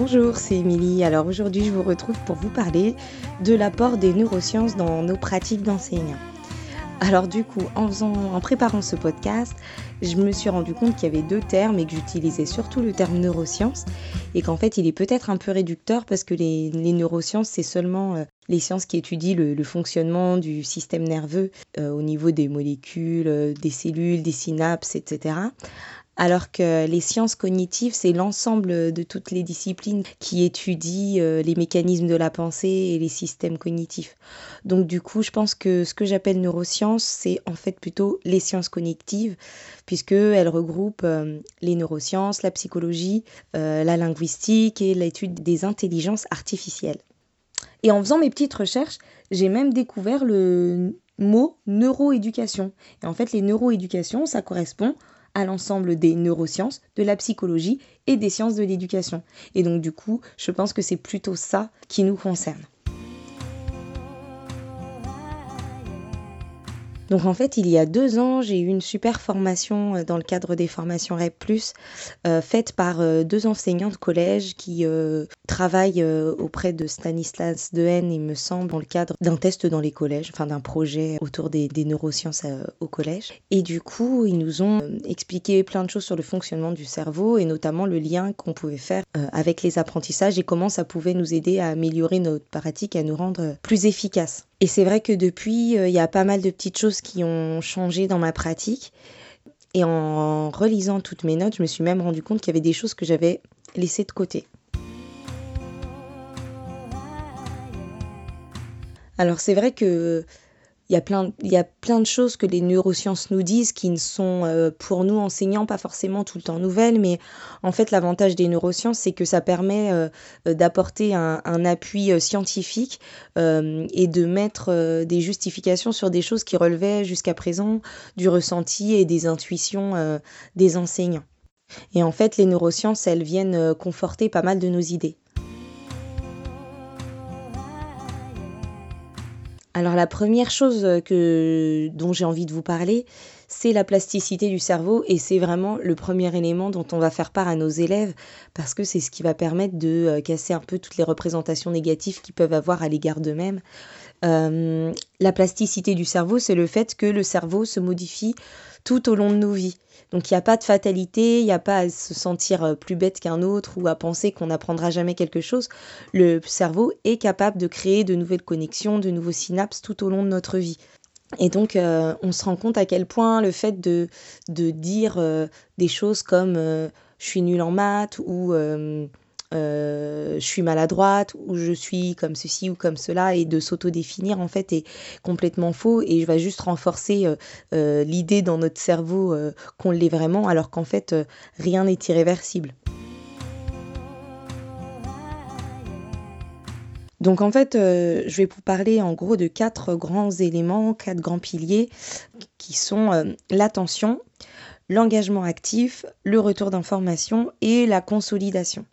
Bonjour, c'est Émilie. Alors aujourd'hui, je vous retrouve pour vous parler de l'apport des neurosciences dans nos pratiques d'enseignants. Alors du coup, en, préparant ce podcast, je me suis rendu compte qu'il y avait deux termes et que j'utilisais surtout le terme neurosciences et qu'en fait il est peut-être un peu réducteur parce que les, neurosciences c'est seulement euh, les sciences qui étudient le, fonctionnement du système nerveux euh, au niveau des molécules, euh, des cellules, des synapses, etc alors que les sciences cognitives, c'est l'ensemble de toutes les disciplines qui étudient euh, les mécanismes de la pensée et les systèmes cognitifs. Donc du coup, je pense que ce que j'appelle neurosciences, c'est en fait plutôt les sciences cognitives, puisqu'elles regroupent euh, les neurosciences, la psychologie, euh, la linguistique et l'étude des intelligences artificielles. Et en faisant mes petites recherches, j'ai même découvert le mot neuroéducation. Et en fait, les neuroéducations, ça correspond à l'ensemble des neurosciences, de la psychologie et des sciences de l'éducation. Et donc du coup, je pense que c'est plutôt ça qui nous concerne. Donc en fait, il y a deux ans, j'ai eu une super formation euh, dans le cadre des formations REP+, euh, faite par euh, deux enseignants de collège qui travaillent auprès de Stanislas Dehaene, il me semble, dans le cadre d'un test dans les collèges, enfin d'un projet autour des, des neurosciences au collège. Et du coup, ils nous ont expliqué plein de choses sur le fonctionnement du cerveau et notamment le lien qu'on pouvait faire avec les apprentissages et comment ça pouvait nous aider à améliorer notre pratique, à nous rendre plus efficaces. Et c'est vrai que depuis, il y a pas mal de petites choses qui ont changé dans ma pratique. Et en relisant toutes mes notes, je me suis même rendu compte qu'il y avait des choses que j'avais laissées de côté. Alors c'est vrai que il y, a plein, il y a plein de choses que les neurosciences nous disent qui ne sont euh, pour nous enseignants pas forcément tout le temps nouvelles, mais en fait l'avantage des neurosciences c'est que ça permet euh, euh, d'apporter un, un, appui scientifique et de mettre des justifications sur des choses qui relevaient jusqu'à présent du ressenti et des intuitions des enseignants. Et en fait les neurosciences elles viennent conforter pas mal de nos idées. Alors la première chose que, dont j'ai envie de vous parler, c'est la plasticité du cerveau et c'est vraiment le premier élément dont on va faire part à nos élèves parce que c'est ce qui va permettre de euh, casser un peu toutes les représentations négatives qu'ils peuvent avoir à l'égard d'eux-mêmes. Euh, la plasticité du cerveau, c'est le fait que le cerveau se modifie tout au long de nos vies. Donc il n'y a pas de fatalité, il n'y a pas à se sentir euh, plus bête qu'un autre ou à penser qu'on n'apprendra jamais quelque chose. Le cerveau est capable de créer de nouvelles connexions, de nouveaux synapses tout au long de notre vie. Et donc, euh, on se rend compte à quel point le fait de, de dire euh, des choses comme je suis nul en maths ou euh, je suis maladroite ou je suis comme ceci ou comme cela et de s'auto-définir en fait est complètement faux et je vais juste renforcer euh, euh, l'idée dans notre cerveau qu'on l'est vraiment alors qu'en fait rien n'est irréversible. Donc en fait, je vais vous parler en gros de quatre grands éléments, quatre grands piliers qui sont l'attention, l'engagement actif, le retour d'information et la consolidation.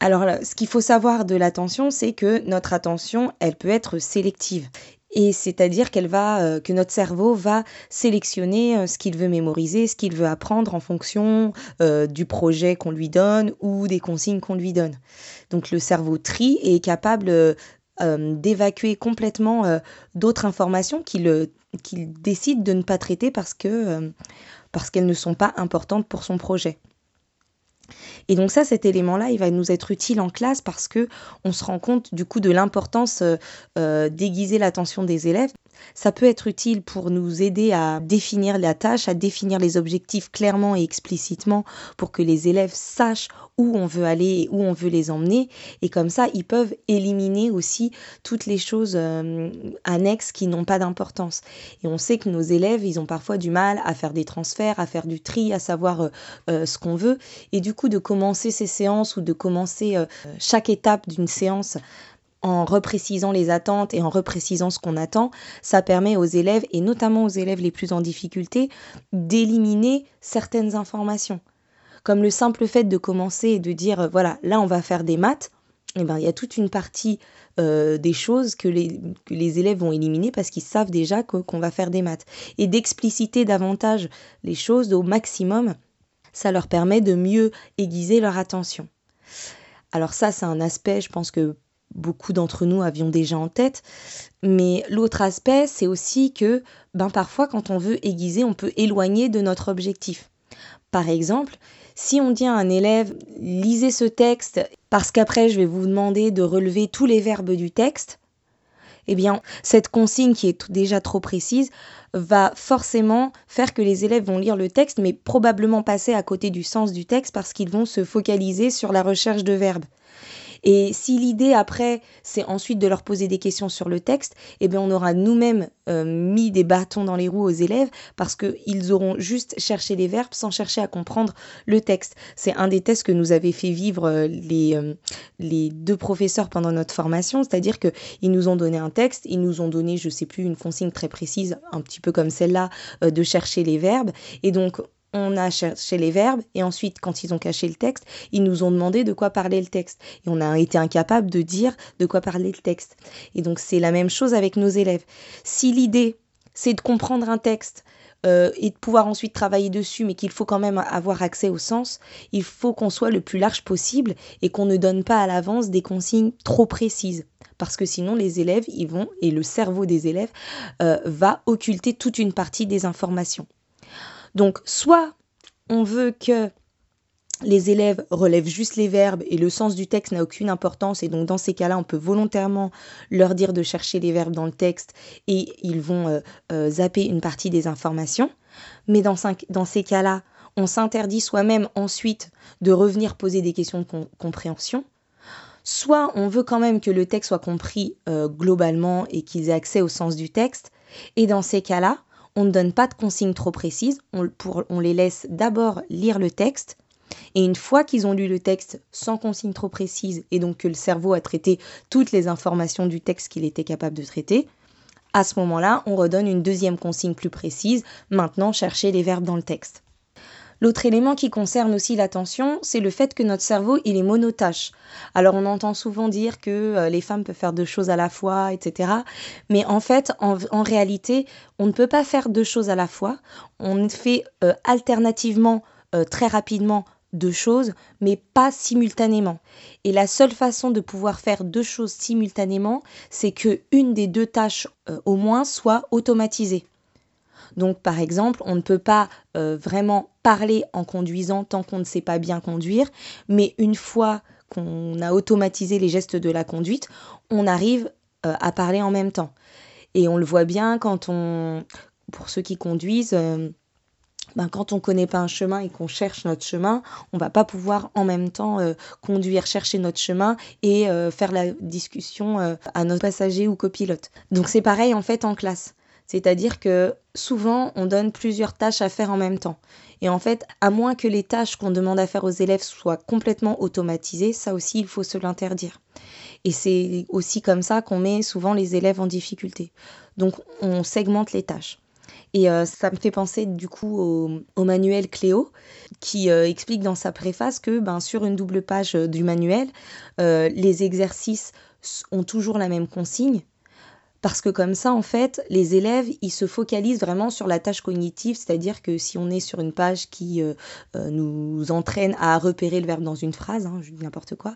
Alors, ce qu'il faut savoir de l'attention, c'est que notre attention, elle peut être sélective. Et c'est-à-dire qu'elle va, euh, que notre cerveau va sélectionner euh, ce qu'il veut mémoriser, ce qu'il veut apprendre en fonction euh, du projet qu'on lui donne ou des consignes qu'on lui donne. Donc le cerveau trie et est capable d'évacuer complètement d'autres informations qu'il décide de ne pas traiter parce que parce qu'elles ne sont pas importantes pour son projet. Et donc ça, cet élément-là, il va nous être utile en classe parce que on se rend compte du coup de l'importance euh, euh, d'aiguiser l'attention des élèves. Ça peut être utile pour nous aider à définir la tâche, à définir les objectifs clairement et explicitement pour que les élèves sachent où on veut aller et où on veut les emmener. Et comme ça, ils peuvent éliminer aussi toutes les choses euh, annexes qui n'ont pas d'importance. Et on sait que nos élèves, ils ont parfois du mal à faire des transferts, à faire du tri, à savoir euh, euh, ce qu'on veut. Et du coup, de commencer ces séances ou de commencer chaque étape d'une séance en reprécisant les attentes et en reprécisant ce qu'on attend, ça permet aux élèves, et notamment aux élèves les plus en difficulté, d'éliminer certaines informations. Comme le simple fait de commencer et de dire, euh, voilà, là on va faire des maths, eh ben, il y a toute une partie euh, des choses que les, les, élèves vont éliminer parce qu'ils savent déjà qu'on va faire des maths. Et d'expliciter davantage les choses au maximum, ça leur permet de mieux aiguiser leur attention. Alors ça, c'est un aspect, je pense que beaucoup d'entre nous avions déjà en tête. Mais l'autre aspect, c'est aussi que ben, parfois, quand on veut aiguiser, on peut éloigner de notre objectif. Par exemple, si on dit à un élève, lisez ce texte parce qu'après, je vais vous demander de relever tous les verbes du texte, eh bien, cette consigne qui est déjà trop précise va forcément faire que les élèves vont lire le texte, mais probablement passer à côté du sens du texte parce qu'ils vont se focaliser sur la recherche de verbes. Et si l'idée après, c'est ensuite de leur poser des questions sur le texte, eh bien on aura nous-mêmes euh, mis des bâtons dans les roues aux élèves parce qu'ils auront juste cherché les verbes sans chercher à comprendre le texte. C'est un des tests que nous avaient fait vivre euh, les, euh, les deux professeurs pendant notre formation, c'est-à-dire qu'ils nous ont donné un texte, ils nous ont donné, je sais plus, une consigne très précise, un petit peu comme celle-là, de chercher les verbes. Et donc on a cherché les verbes et ensuite, quand ils ont caché le texte, ils nous ont demandé de quoi parlait le texte. Et on a été incapable de dire de quoi parlait le texte. Et donc, c'est la même chose avec nos élèves. Si l'idée, c'est de comprendre un texte, euh, et de pouvoir ensuite travailler dessus, mais qu'il faut quand même avoir accès au sens, il faut qu'on soit le plus large possible et qu'on ne donne pas à l'avance des consignes trop précises. Parce que sinon, les élèves, ils vont, et le cerveau des élèves, euh, va occulter toute une partie des informations. Donc, soit on veut que les élèves relèvent juste les verbes et le sens du texte n'a aucune importance et donc dans ces cas-là on peut volontairement leur dire de chercher les verbes dans le texte et ils vont euh, euh, zapper une partie des informations. Mais dans, ces cas-là, on s'interdit soi-même ensuite de revenir poser des questions de compréhension. Soit on veut quand même que le texte soit compris euh, globalement et qu'ils aient accès au sens du texte. Et dans ces cas-là, on ne donne pas de consignes trop précises, on, les laisse d'abord lire le texte, et une fois qu'ils ont lu le texte sans consignes trop précises, et donc que le cerveau a traité toutes les informations du texte qu'il était capable de traiter, à ce moment-là, on redonne une deuxième consigne plus précise, maintenant chercher les verbes dans le texte. L'autre élément qui concerne aussi l'attention, c'est le fait que notre cerveau, il est monotache. Alors on entend souvent dire que euh, les femmes peuvent faire deux choses à la fois, etc. Mais en fait, en, réalité, on ne peut pas faire deux choses à la fois. On fait euh, alternativement, euh, très rapidement, deux choses, mais pas simultanément. Et la seule façon de pouvoir faire deux choses simultanément, c'est que une des deux tâches au moins soit automatisée. Donc par exemple, on ne peut pas euh, vraiment parler en conduisant tant qu'on ne sait pas bien conduire, mais une fois qu'on a automatisé les gestes de la conduite, on arrive euh, à parler en même temps. Et on le voit bien quand on, pour ceux qui conduisent, euh, ben, quand on ne connaît pas un chemin et qu'on cherche notre chemin, on va pas pouvoir en même temps conduire, chercher notre chemin et faire la discussion à notre passager ou copilote. Donc c'est pareil en fait en classe. C'est-à-dire que souvent, on donne plusieurs tâches à faire en même temps. Et en fait, à moins que les tâches qu'on demande à faire aux élèves soient complètement automatisées, ça aussi, il faut se l'interdire. Et c'est aussi comme ça qu'on met souvent les élèves en difficulté. Donc, on segmente les tâches. Et euh, ça me fait penser du coup au, manuel Cléo, qui euh, explique dans sa préface que ben, sur une double page euh, du manuel, les exercices ont toujours la même consigne, parce que comme ça, en fait, les élèves, ils se focalisent vraiment sur la tâche cognitive, c'est-à-dire que si on est sur une page qui euh, euh, nous entraîne à repérer le verbe dans une phrase, hein, je dis n'importe quoi,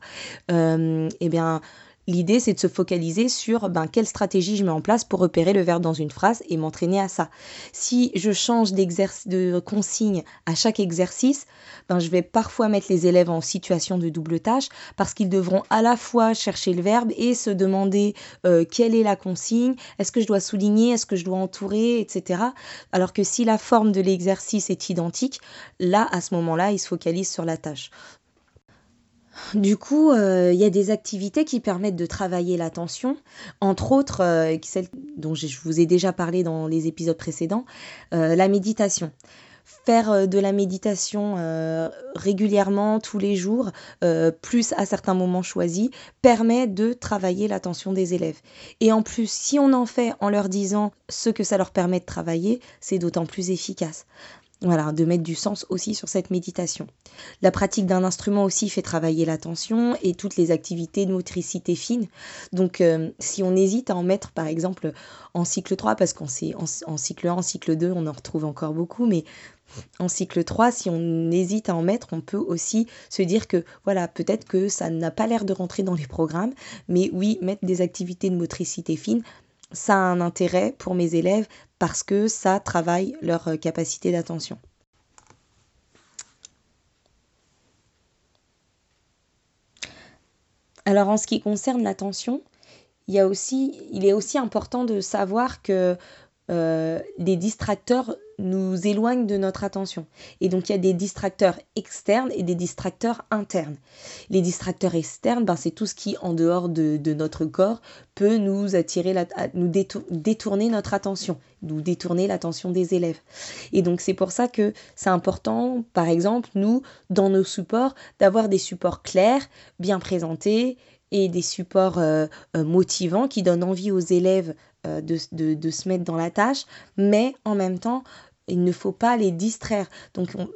euh, eh bien, L'idée, c'est de se focaliser sur ben, quelle stratégie je mets en place pour repérer le verbe dans une phrase et m'entraîner à ça. Si je change de consigne à chaque exercice, ben, je vais parfois mettre les élèves en situation de double tâche parce qu'ils devront à la fois chercher le verbe et se demander euh, quelle est la consigne, est-ce que je dois souligner, est-ce que je dois entourer, etc. Alors que si la forme de l'exercice est identique, là, à ce moment-là, ils se focalisent sur la tâche. Du coup, euh, il y a des activités qui permettent de travailler l'attention, entre autres, euh, celles dont je vous ai déjà parlé dans les épisodes précédents, euh, la méditation. Faire de la méditation régulièrement, tous les jours, plus à certains moments choisis, permet de travailler l'attention des élèves. Et en plus, si on en fait en leur disant ce que ça leur permet de travailler, c'est d'autant plus efficace. Voilà, de mettre du sens aussi sur cette méditation. La pratique d'un instrument aussi fait travailler l'attention et toutes les activités de motricité fine. Donc euh, si on hésite à en mettre par exemple en cycle 3, parce qu'en en, cycle 1, en cycle 2, on en retrouve encore beaucoup, mais en cycle 3, si on hésite à en mettre, on peut aussi se dire que voilà, peut-être que ça n'a pas l'air de rentrer dans les programmes, mais oui, mettre des activités de motricité fine, ça a un intérêt pour mes élèves parce que ça travaille leur euh, capacité d'attention. Alors en ce qui concerne l'attention, il, il est aussi important de savoir que euh, des distracteurs nous éloignent de notre attention. Et donc il y a des distracteurs externes et des distracteurs internes. Les distracteurs externes, ben, c'est tout ce qui, en dehors de, notre corps, peut nous attirer, nous détourner notre attention, nous détourner l'attention des élèves. Et donc c'est pour ça que c'est important, par exemple, nous, dans nos supports, d'avoir des supports clairs, bien présentés, et des supports euh, euh, motivants qui donnent envie aux élèves euh, de, se mettre dans la tâche, mais en même temps, il ne faut pas les distraire. Donc, il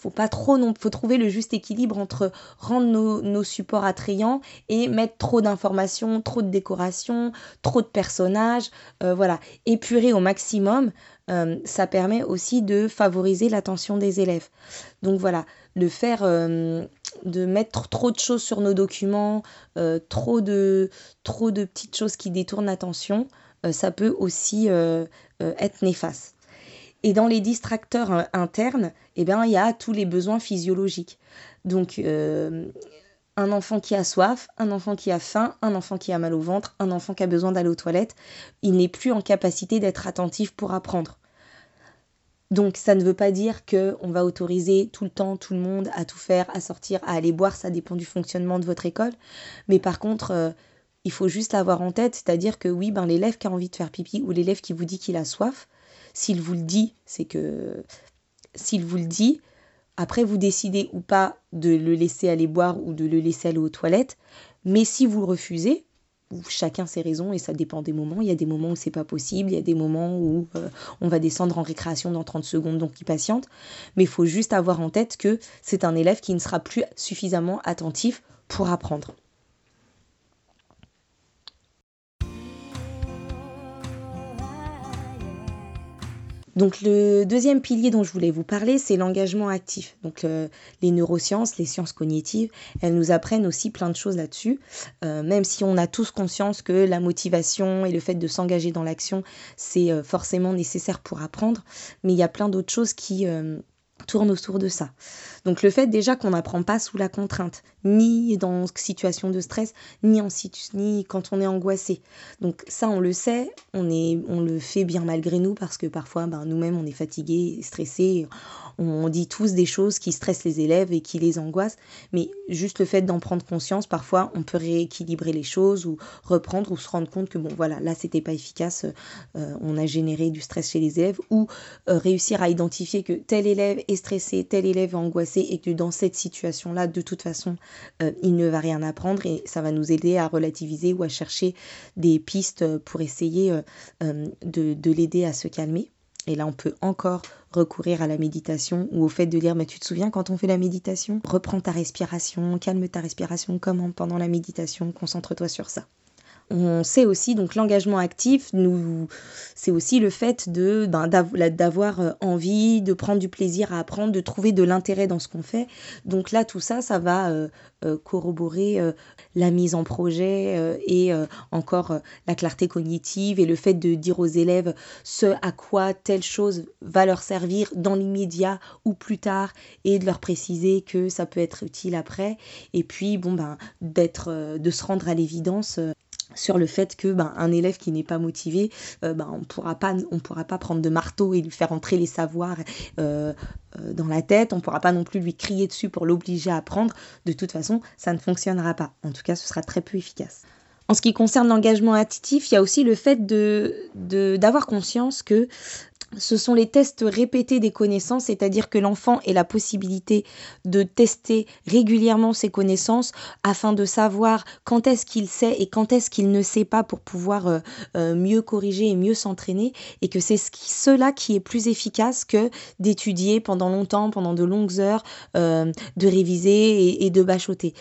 faut pas trop non faut trouver le juste équilibre entre rendre nos, supports attrayants et mettre trop d'informations trop de décorations trop de personnages voilà. Épurer au maximum ça permet aussi de favoriser l'attention des élèves. Donc voilà. Le faire de mettre trop de choses sur nos documents, euh, trop, de, trop de petites choses qui détournent l'attention, euh, ça peut aussi euh, être néfaste. Et dans les distracteurs internes, eh bien, il y a tous les besoins physiologiques. Donc, un enfant qui a soif, un enfant qui a faim, un enfant qui a mal au ventre, un enfant qui a besoin d'aller aux toilettes, il n'est plus en capacité d'être attentif pour apprendre. Donc ça ne veut pas dire qu'on va autoriser tout le temps tout le monde à tout faire, à sortir, à aller boire, ça dépend du fonctionnement de votre école. Mais par contre, euh, il faut juste l'avoir en tête, c'est-à-dire que oui, ben, l'élève qui a envie de faire pipi ou l'élève qui vous dit qu'il a soif, s'il vous le dit, c'est que s'il vous le dit, après vous décidez ou pas de le laisser aller boire ou de le laisser aller aux toilettes, mais si vous le refusez, chacun ses raisons et ça dépend des moments. Il y a des moments où c'est pas possible, il y a des moments où euh, on va descendre en récréation dans 30 secondes, donc il patiente. Mais il faut juste avoir en tête que c'est un élève qui ne sera plus suffisamment attentif pour apprendre. Donc le deuxième pilier dont je voulais vous parler, c'est l'engagement actif. Donc euh, les neurosciences, les sciences cognitives, elles nous apprennent aussi plein de choses là-dessus. Euh, même si on a tous conscience que la motivation et le fait de s'engager dans l'action, c'est euh, forcément nécessaire pour apprendre, mais il y a plein d'autres choses qui tourne autour de ça. Donc le fait déjà qu'on n'apprend pas sous la contrainte, ni dans situation de stress, ni, en ni quand on est angoissé. Donc ça on le sait, on, est, on le fait bien malgré nous parce que parfois ben, nous-mêmes on est fatigué, stressé, on dit tous des choses qui stressent les élèves et qui les angoissent, mais juste le fait d'en prendre conscience, parfois on peut rééquilibrer les choses ou reprendre ou se rendre compte que bon voilà, là c'était pas efficace, euh, on a généré du stress chez les élèves ou euh, réussir à identifier que tel élève est stressé, tel élève est angoissé et que dans cette situation-là, de toute façon, euh, il ne va rien apprendre et ça va nous aider à relativiser ou à chercher des pistes pour essayer de l'aider à se calmer. Et là, on peut encore recourir à la méditation ou au fait de dire, mais tu te souviens quand on fait la méditation? Reprends ta respiration, calme ta respiration, comment pendant la méditation, concentre-toi sur ça. On sait aussi, donc l'engagement actif, nous, c'est aussi le fait de ben, d'avoir euh, envie, de prendre du plaisir à apprendre, de trouver de l'intérêt dans ce qu'on fait. Donc là, tout ça, ça va euh, euh, corroborer la mise en projet et encore la clarté cognitive et le fait de dire aux élèves ce à quoi telle chose va leur servir dans l'immédiat ou plus tard et de leur préciser que ça peut être utile après. Et puis, bon, ben, d'être, de se rendre à l'évidence sur le fait que ben, un élève qui n'est pas motivé, euh, ben, on on pourra pas prendre de marteau et lui faire entrer les savoirs euh, euh, dans la tête, on pourra pas non plus lui crier dessus pour l'obliger à apprendre. De toute façon, ça ne fonctionnera pas. En tout cas, ce sera très peu efficace. En ce qui concerne l'engagement actif, il y a aussi le fait de d'avoir conscience que ce sont les tests répétés des connaissances, c'est-à-dire que l'enfant ait la possibilité de tester régulièrement ses connaissances afin de savoir quand est-ce qu'il sait et quand est-ce qu'il ne sait pas pour pouvoir euh, euh, mieux corriger et mieux s'entraîner, et que c'est cela qui est plus efficace que d'étudier pendant longtemps, pendant de longues heures, euh, de réviser et, et de bachoter.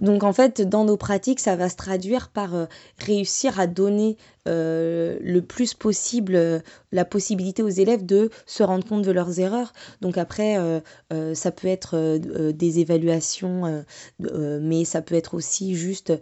Donc en fait, dans nos pratiques, ça va se traduire par euh, réussir à donner euh, le plus possible euh, la possibilité aux élèves de se rendre compte de leurs erreurs. Donc après, ça peut être des évaluations, mais ça peut être aussi juste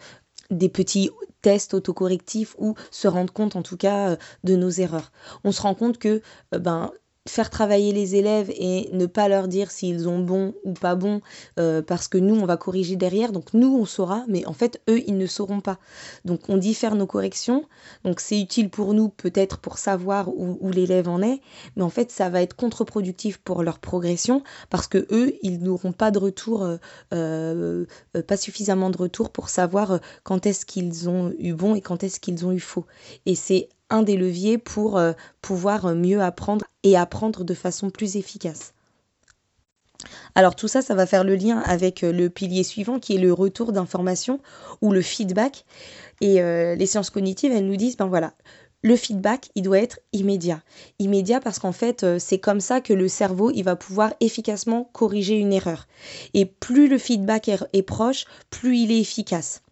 des petits tests autocorrectifs ou se rendre compte en tout cas de nos erreurs. On se rend compte que ben faire travailler les élèves et ne pas leur dire s'ils ont bon ou pas bon euh, parce que nous on va corriger derrière donc nous on saura mais en fait eux ils ne sauront pas. Donc on diffère nos corrections. Donc c'est utile pour nous peut-être pour savoir où, l'élève en est mais en fait ça va être contre-productif pour leur progression parce que eux ils n'auront pas de retour euh, euh, pas suffisamment de retour pour savoir quand est-ce qu'ils ont eu bon et quand est-ce qu'ils ont eu faux. Et c'est un des leviers pour euh, pouvoir mieux apprendre et apprendre de façon plus efficace. Alors tout ça, ça va faire le lien avec euh, le pilier suivant qui est le retour d'information ou le feedback. Et euh, les sciences cognitives, elles nous disent, ben voilà, le feedback, il doit être immédiat. Immédiat parce qu'en fait, c'est comme ça que le cerveau, il va pouvoir efficacement corriger une erreur. Et plus le feedback est proche, plus il est efficace.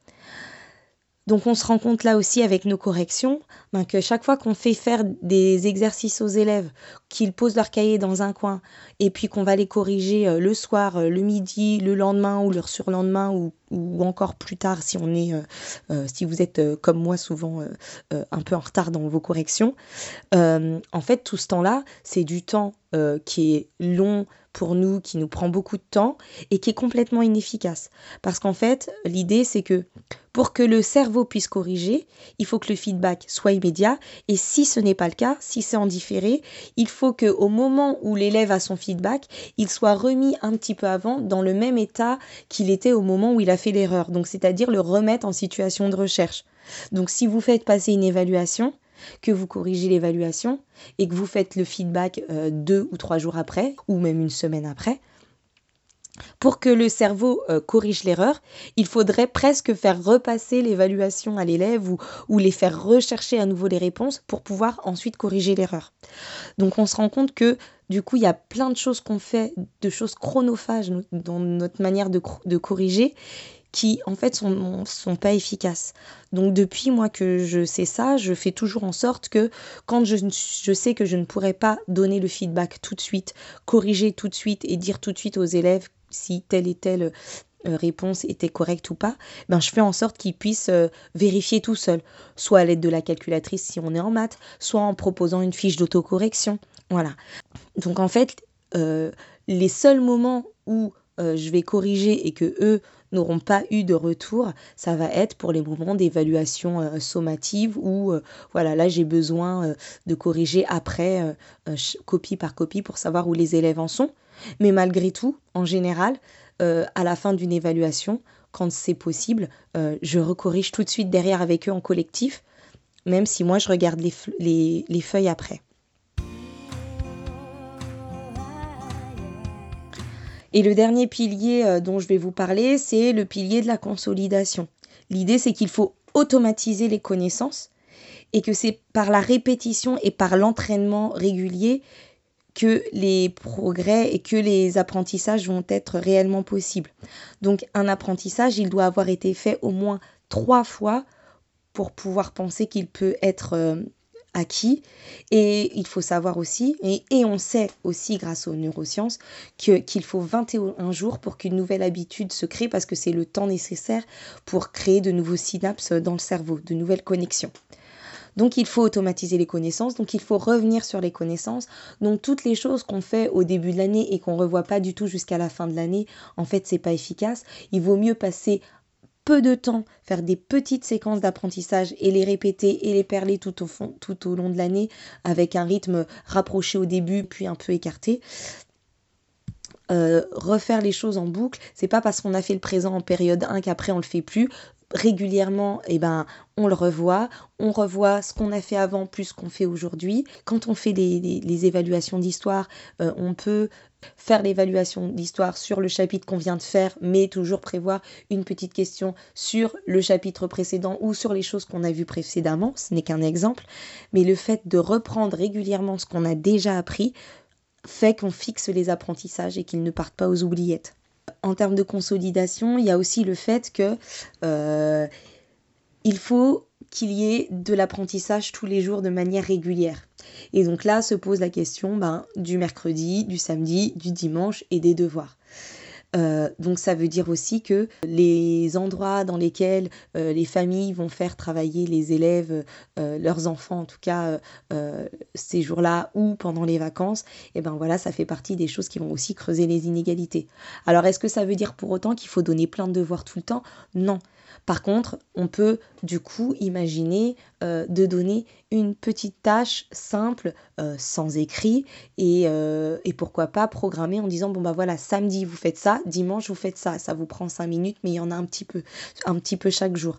Donc on se rend compte là aussi avec nos corrections ben, que chaque fois qu'on fait faire des exercices aux élèves, qu'ils posent leur cahier dans un coin et puis qu'on va les corriger euh, le soir, euh, le midi, le lendemain ou le surlendemain ou, ou encore plus tard si on est, euh, si vous êtes comme moi souvent un peu en retard dans vos corrections, en fait tout ce temps-là c'est du temps qui est long pour nous, qui nous prend beaucoup de temps et qui est complètement inefficace. Parce qu'en fait, l'idée, c'est que pour que le cerveau puisse corriger, il faut que le feedback soit immédiat. Et si ce n'est pas le cas, si c'est en différé, il faut qu'au moment où l'élève a son feedback, il soit remis un petit peu avant dans le même état qu'il était au moment où il a fait l'erreur. Donc, c'est-à-dire le remettre en situation de recherche. Donc, si vous faites passer une évaluation, que vous corrigez l'évaluation et que vous faites le feedback euh, deux ou trois jours après, ou même une semaine après, pour que le cerveau euh, corrige l'erreur, il faudrait presque faire repasser l'évaluation à l'élève ou, ou, les faire rechercher à nouveau les réponses pour pouvoir ensuite corriger l'erreur. Donc on se rend compte que du coup il y a plein de choses qu'on fait, de choses chronophages dans notre manière de, corriger qui en fait sont, sont pas efficaces. Donc depuis moi que je sais ça, je fais toujours en sorte que quand je, je sais que je ne pourrais pas donner le feedback tout de suite, corriger tout de suite et dire tout de suite aux élèves si telle et telle réponse était correcte ou pas, ben je fais en sorte qu'ils puissent euh, vérifier tout seul, soit à l'aide de la calculatrice si on est en maths, soit en proposant une fiche d'autocorrection. Voilà. Donc en fait, euh, les seuls moments où je vais corriger et que eux n'auront pas eu de retour, ça va être pour les moments d'évaluation euh, sommative où euh, voilà, là j'ai besoin euh, de corriger après copie par copie pour savoir où les élèves en sont. Mais malgré tout, en général, à la fin d'une évaluation, quand c'est possible, je recorrige tout de suite derrière avec eux en collectif, même si moi je regarde les feuilles après. Et le dernier pilier euh, dont je vais vous parler, c'est le pilier de la consolidation. L'idée, c'est qu'il faut automatiser les connaissances et que c'est par la répétition et par l'entraînement régulier que les progrès et que les apprentissages vont être réellement possibles. Donc un apprentissage, il doit avoir été fait au moins trois fois pour pouvoir penser qu'il peut être euh, acquis. Et il faut savoir aussi, et, on sait aussi grâce aux neurosciences, qu'il faut 21 jours pour qu'une nouvelle habitude se crée parce que c'est le temps nécessaire pour créer de nouveaux synapses dans le cerveau, de nouvelles connexions. Donc il faut automatiser les connaissances, donc il faut revenir sur les connaissances. Donc toutes les choses qu'on fait au début de l'année et qu'on revoit pas du tout jusqu'à la fin de l'année, en fait c'est pas efficace. Il vaut mieux passer peu de temps, faire des petites séquences d'apprentissage et les répéter et les perler tout au, fond, tout au long de l'année avec un rythme rapproché au début puis un peu écarté. Euh, refaire les choses en boucle, c'est pas parce qu'on a fait le présent en période 1 qu'après on le fait plus. Régulièrement, eh ben, on le revoit, on revoit ce qu'on a fait avant plus ce qu'on fait aujourd'hui. Quand on fait les, évaluations d'histoire, euh, on peut faire l'évaluation d'histoire sur le chapitre qu'on vient de faire, mais toujours prévoir une petite question sur le chapitre précédent ou sur les choses qu'on a vues précédemment. Ce n'est qu'un exemple, mais le fait de reprendre régulièrement ce qu'on a déjà appris fait qu'on fixe les apprentissages et qu'ils ne partent pas aux oubliettes. En termes de consolidation, il y a aussi le fait que euh, il faut qu'il y ait de l'apprentissage tous les jours de manière régulière. Et donc là se pose la question ben, du mercredi, du samedi, du dimanche et des devoirs. Euh, donc ça veut dire aussi que les endroits dans lesquels euh, les familles vont faire travailler les élèves, euh, leurs enfants en tout cas, ces jours-là ou pendant les vacances, et eh ben voilà, ça fait partie des choses qui vont aussi creuser les inégalités. Alors est-ce que ça veut dire pour autant qu'il faut donner plein de devoirs tout le temps? Non. Par contre, on peut du coup imaginer euh, de donner une petite tâche simple, euh, sans écrit, euh, et, pourquoi pas programmer en disant bon bah voilà, samedi vous faites ça, dimanche vous faites ça, ça vous prend cinq minutes, mais il y en a un petit peu, un petit peu chaque jour.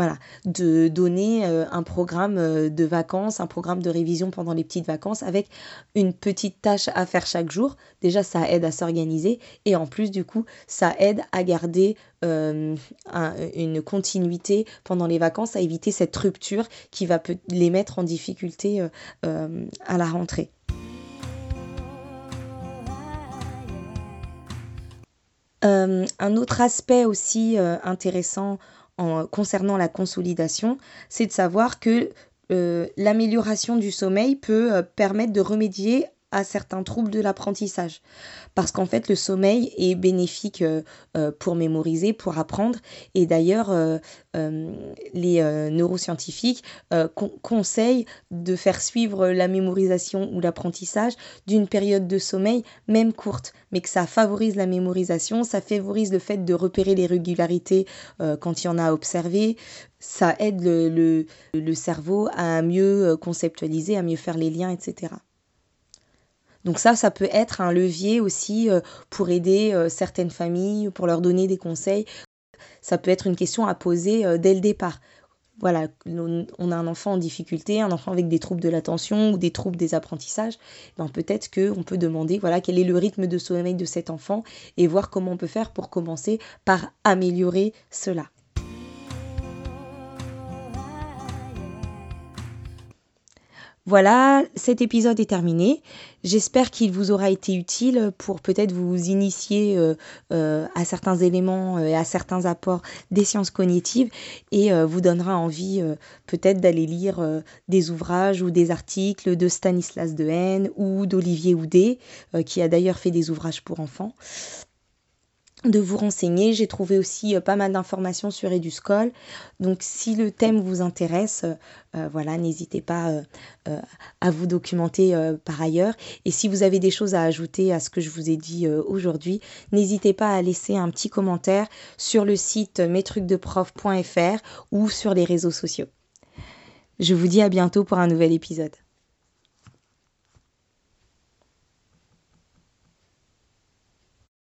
Voilà, de donner euh, un programme euh, de vacances, un programme de révision pendant les petites vacances avec une petite tâche à faire chaque jour. Déjà, ça aide à s'organiser et en plus, du coup, ça aide à garder euh, une continuité pendant les vacances, à éviter cette rupture qui va les mettre en difficulté à la rentrée. un autre aspect aussi intéressant concernant la consolidation, c'est de savoir que euh, l'amélioration du sommeil peut euh, permettre de remédier à certains troubles de l'apprentissage. Parce qu'en fait, le sommeil est bénéfique euh, euh, pour mémoriser, pour apprendre. Et d'ailleurs, euh, les neuroscientifiques conseillent de faire suivre la mémorisation ou l'apprentissage d'une période de sommeil, même courte, mais que ça favorise la mémorisation, ça favorise le fait de repérer les régularités quand il y en a à ça aide le cerveau à mieux conceptualiser, à mieux faire les liens, etc. Donc ça, ça peut être un levier aussi euh, pour aider euh, certaines familles, pour leur donner des conseils. Ça peut être une question à poser euh, dès le départ. Voilà, on a un enfant en difficulté, un enfant avec des troubles de l'attention ou des troubles des apprentissages, ben peut-être qu'on peut demander voilà quel est le rythme de sommeil de cet enfant et voir comment on peut faire pour commencer par améliorer cela. Voilà, cet épisode est terminé. J'espère qu'il vous aura été utile pour peut-être vous initier euh, euh, à certains éléments euh, et à certains apports des sciences cognitives et vous donnera envie peut-être d'aller lire des ouvrages ou des articles de Stanislas Dehaene ou d'Olivier Houdet, qui a d'ailleurs fait des ouvrages pour enfants de vous renseigner. J'ai trouvé aussi euh, pas mal d'informations sur Eduscol. Donc si le thème vous intéresse, euh, voilà, n'hésitez pas euh, à vous documenter par ailleurs. Et si vous avez des choses à ajouter à ce que je vous ai dit aujourd'hui, n'hésitez pas à laisser un petit commentaire sur le site mestrucsdeprof.fr ou sur les réseaux sociaux. Je vous dis à bientôt pour un nouvel épisode.